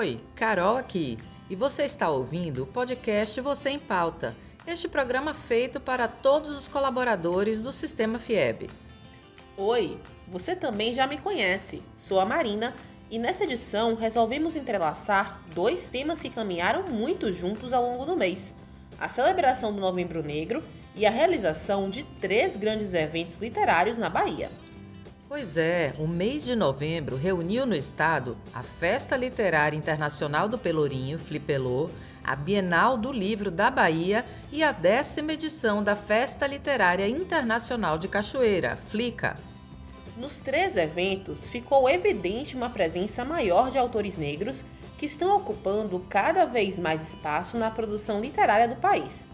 Oi, Carol aqui. E você está ouvindo o podcast Você em Pauta. Este programa feito para todos os colaboradores do Sistema FIEB. Oi, você também já me conhece. Sou a Marina e nessa edição resolvemos entrelaçar dois temas que caminharam muito juntos ao longo do mês: a celebração do Novembro Negro e a realização de três grandes eventos literários na Bahia. Pois é, o mês de novembro reuniu no estado a Festa Literária Internacional do Pelourinho, Flipelô, a Bienal do Livro da Bahia e a décima edição da Festa Literária Internacional de Cachoeira, Flica. Nos três eventos, ficou evidente uma presença maior de autores negros que estão ocupando cada vez mais espaço na produção literária do país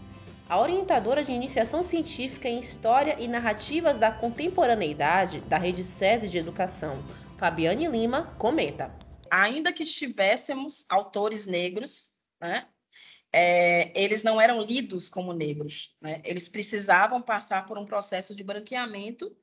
a orientadora de iniciação científica em História e Narrativas da Contemporaneidade da Rede SESI de Educação, Fabiane Lima, comenta. Ainda que tivéssemos autores negros, né, é, eles não eram lidos como negros. Né? Eles precisavam passar por um processo de branqueamento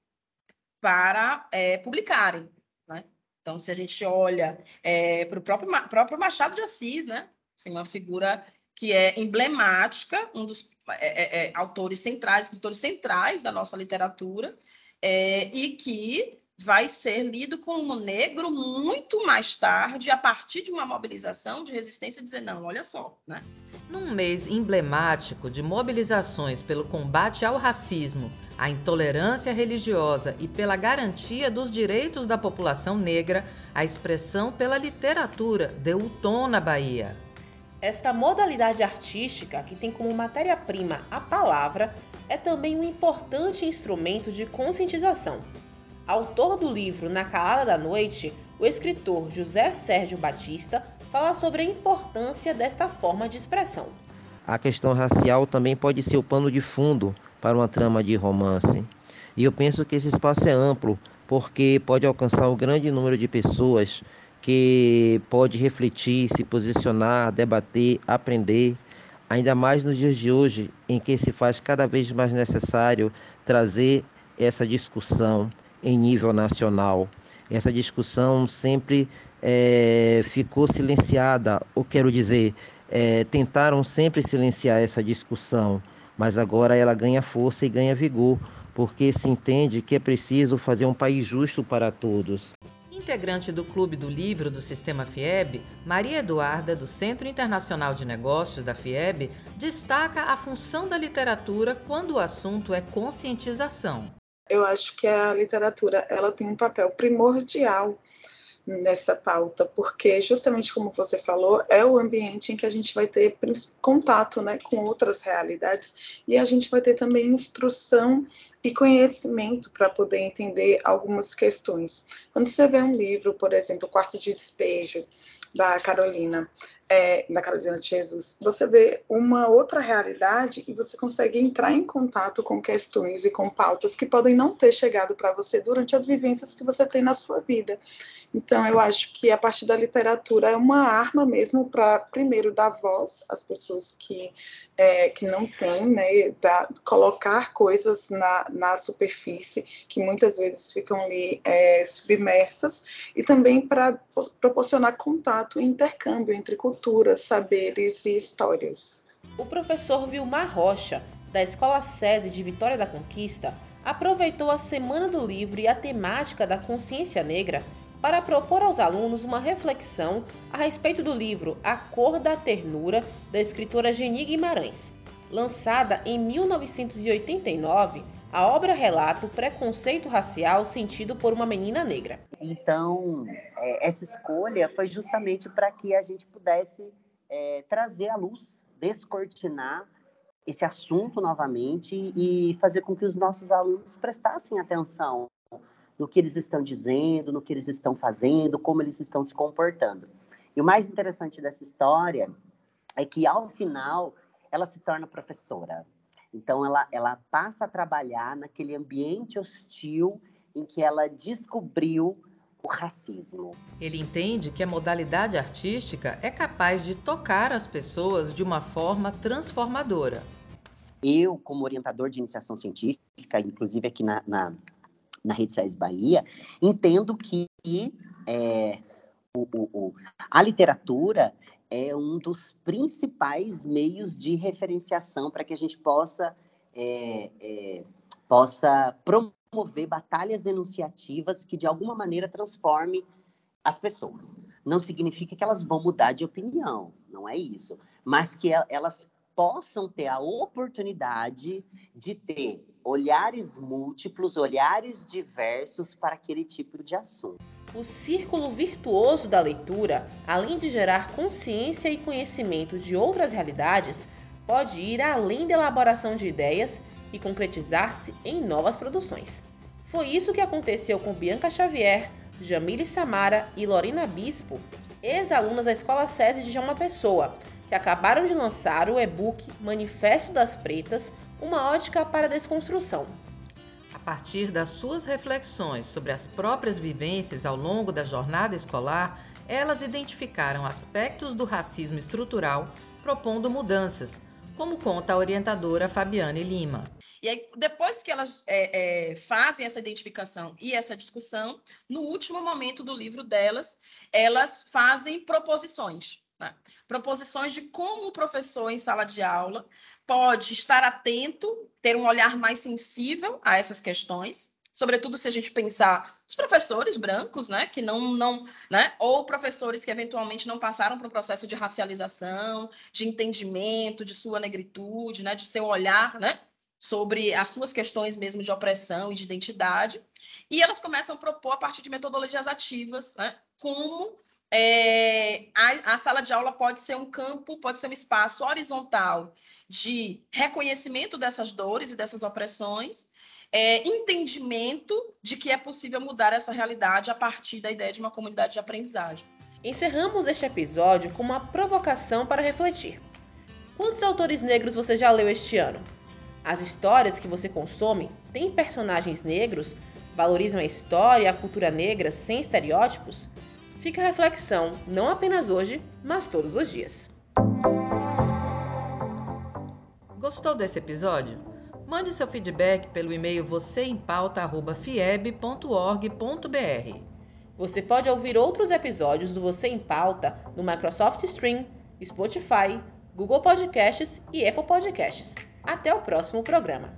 para é, publicarem. Né? Então, se a gente olha é, para o próprio, próprio Machado de Assis, né? Assim, uma figura que é emblemática, um dos é, é, é, autores centrais, escritores centrais da nossa literatura, é, e que vai ser lido como negro muito mais tarde, a partir de uma mobilização de resistência, dizer, não, olha só, né? Num mês emblemático de mobilizações pelo combate ao racismo, à intolerância religiosa e pela garantia dos direitos da população negra, a expressão pela literatura deu o tom na Bahia. Esta modalidade artística, que tem como matéria-prima a palavra, é também um importante instrumento de conscientização. Autor do livro Na Calada da Noite, o escritor José Sérgio Batista fala sobre a importância desta forma de expressão. A questão racial também pode ser o pano de fundo para uma trama de romance. E eu penso que esse espaço é amplo, porque pode alcançar um grande número de pessoas que pode refletir, se posicionar, debater, aprender, ainda mais nos dias de hoje, em que se faz cada vez mais necessário trazer essa discussão em nível nacional. Essa discussão sempre é, ficou silenciada, ou quero dizer, é, tentaram sempre silenciar essa discussão, mas agora ela ganha força e ganha vigor, porque se entende que é preciso fazer um país justo para todos. Integrante do Clube do Livro do Sistema FIEB, Maria Eduarda, do Centro Internacional de Negócios da FIEB, destaca a função da literatura quando o assunto é conscientização. Eu acho que a literatura ela tem um papel primordial nessa pauta, porque justamente como você falou, é o ambiente em que a gente vai ter contato né, com outras realidades e a gente vai ter também instrução e conhecimento para poder entender algumas questões. Quando você vê um livro, por exemplo, Quarto de Despejo, da Carolina, é, da Carolina de Jesus, você vê uma outra realidade e você consegue entrar em contato com questões e com pautas que podem não ter chegado para você durante as vivências que você tem na sua vida. Então, eu acho que a partir da literatura é uma arma mesmo para, primeiro, dar voz às pessoas que, é, que não têm, né, da, colocar coisas na, na superfície que muitas vezes ficam ali é, submersas, e também para proporcionar contato e intercâmbio entre culturas, saberes e histórias. O professor Vilmar Rocha, da Escola SESI de Vitória da Conquista, aproveitou a Semana do Livro e a temática da consciência negra para propor aos alunos uma reflexão a respeito do livro A Cor da Ternura, da escritora Geni Guimarães. Lançada em 1989, a obra relata o preconceito racial sentido por uma menina negra. Então, é, essa escolha foi justamente para que a gente pudesse é, trazer à luz, descortinar esse assunto novamente e fazer com que os nossos alunos prestassem atenção no que eles estão dizendo, no que eles estão fazendo, como eles estão se comportando. E o mais interessante dessa história é que, ao final, ela se torna professora. Então, ela, ela passa a trabalhar naquele ambiente hostil em que ela descobriu o racismo. Ele entende que a modalidade artística é capaz de tocar as pessoas de uma forma transformadora. Eu, como orientador de iniciação científica, inclusive aqui na, na na Rede SES Bahia, entendo que é, o, o, a literatura é um dos principais meios de referenciação para que a gente possa, é, é, possa promover batalhas enunciativas que, de alguma maneira, transforme as pessoas. Não significa que elas vão mudar de opinião, não é isso. Mas que elas possam ter a oportunidade de ter olhares múltiplos, olhares diversos para aquele tipo de assunto. O círculo virtuoso da leitura, além de gerar consciência e conhecimento de outras realidades, pode ir além da elaboração de ideias e concretizar-se em novas produções. Foi isso que aconteceu com Bianca Xavier, Jamile Samara e Lorena Bispo, ex-alunas da Escola SESI de João Pessoa, que acabaram de lançar o e-book Manifesto das Pretas, uma ótica para a desconstrução. A partir das suas reflexões sobre as próprias vivências ao longo da jornada escolar, elas identificaram aspectos do racismo estrutural, propondo mudanças, como conta a orientadora Fabiane Lima. E aí, depois que elas é, é, fazem essa identificação e essa discussão, no último momento do livro delas, elas fazem proposições. Né? Proposições de como o professor em sala de aula pode estar atento, ter um olhar mais sensível a essas questões, sobretudo se a gente pensar os professores brancos, né, que não, não, né, ou professores que eventualmente não passaram por um processo de racialização, de entendimento de sua negritude, né, de seu olhar, né, sobre as suas questões mesmo de opressão e de identidade, e elas começam a propor a partir de metodologias ativas, né, como é, a, a sala de aula pode ser um campo, pode ser um espaço horizontal de reconhecimento dessas dores e dessas opressões, é, entendimento de que é possível mudar essa realidade a partir da ideia de uma comunidade de aprendizagem. Encerramos este episódio com uma provocação para refletir. Quantos autores negros você já leu este ano? As histórias que você consome têm personagens negros? Valorizam a história e a cultura negra sem estereótipos? Fica a reflexão, não apenas hoje, mas todos os dias. Gostou desse episódio? Mande seu feedback pelo e-mail vocêempauta.fieb.org.br. Você pode ouvir outros episódios do Você em Pauta no Microsoft Stream, Spotify, Google Podcasts e Apple Podcasts. Até o próximo programa.